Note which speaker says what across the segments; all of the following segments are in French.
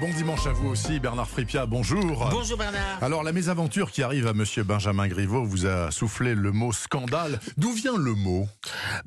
Speaker 1: bon dimanche à vous aussi, Bernard Fripia, bonjour.
Speaker 2: Bonjour Bernard.
Speaker 1: Alors la mésaventure qui arrive à monsieur Benjamin Griveaux vous a soufflé le mot scandale. D'où vient le mot?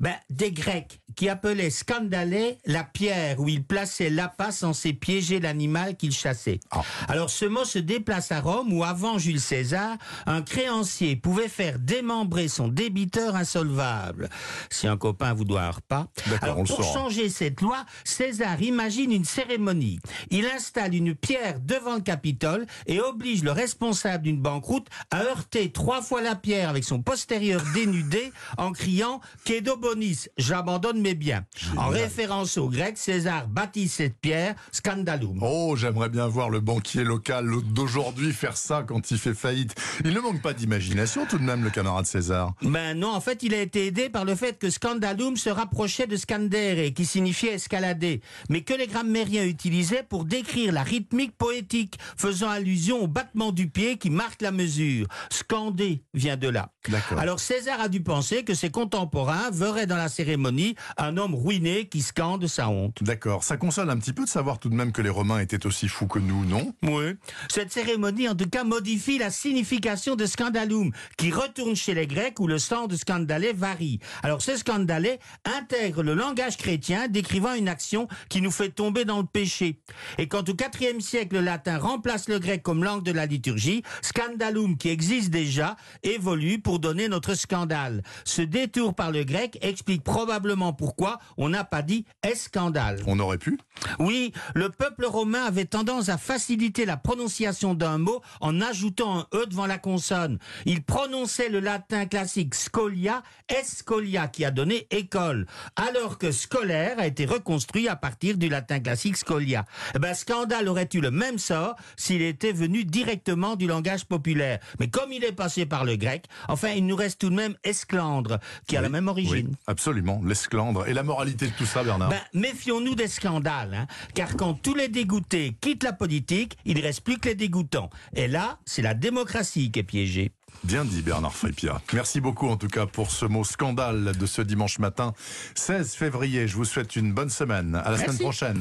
Speaker 2: Ben, des Grecs qui appelaient scandalé la pierre où ils plaçaient l'appât censé piéger l'animal qu'ils chassaient.
Speaker 1: Ah.
Speaker 2: Alors ce mot se déplace à Rome où avant Jules César, un créancier pouvait faire démembrer son débiteur insolvable. Si un copain vous doit un repas. Alors
Speaker 1: on
Speaker 2: pour changer cette loi, César imagine une cérémonie. Il installe une pierre devant le Capitole et oblige le responsable d'une banqueroute à heurter trois fois la pierre avec son postérieur dénudé en criant Kedo bonis, j'abandonne mes biens. En référence au grec, César baptise cette pierre Scandalum.
Speaker 1: Oh, j'aimerais bien voir le banquier local d'aujourd'hui faire ça quand il fait faillite. Il ne manque pas d'imagination tout de même, le camarade César.
Speaker 2: Ben non, en fait, il a été aidé par le fait que scandalum se rapprochait de scandere, qui signifiait escalader, mais que les grammairiens utilisaient pour décrire la rythmique poétique, faisant allusion au battement du pied qui marque la mesure. Scander vient de là. Alors César a dû penser que ses contemporains verraient dans la cérémonie un homme ruiné qui scande sa honte.
Speaker 1: D'accord, ça console un petit peu de savoir tout de même que les Romains étaient aussi fous que nous, non?
Speaker 2: Oui. Cette cérémonie, en tout cas, modifie la signification de scandalum, qui retourne chez les Grecs où le sens de scandalé varie. Alors, ce scandalé intègre le langage chrétien décrivant une action qui nous fait tomber dans le péché. Et quand au IVe siècle, le latin remplace le grec comme langue de la liturgie, scandalum, qui existe déjà, évolue pour donner notre scandale. Ce détour par le grec explique probablement pourquoi on n'a pas dit escandale.
Speaker 1: On aurait pu
Speaker 2: Oui, le peuple romain avait tendance à faciliter la prononciation d'un mot en ajoutant un E devant la consonne. Il prononçait le latin classique scolia, escolia, qui a donné école, alors que scolaire a été reconstruit à partir du latin classique scolia. Eh ben, scandale aurait eu le même sort s'il était venu directement du langage populaire. Mais comme il est passé par le grec, enfin, il nous reste tout de même esclandre, qui a la même origine.
Speaker 1: Oui, absolument, l'esclandre. Et la moralité de tout ça, Bernard
Speaker 2: Ben, méfions-nous des scandales, hein, car quand tous les dégoûtés quittent la politique, il ne reste plus que les dégoûtants. Et là, c'est la démocratie qui est piégée.
Speaker 1: Bien dit Bernard Frépia. Merci beaucoup en tout cas pour ce mot scandale de ce dimanche matin 16 février. Je vous souhaite une bonne semaine. À la semaine prochaine.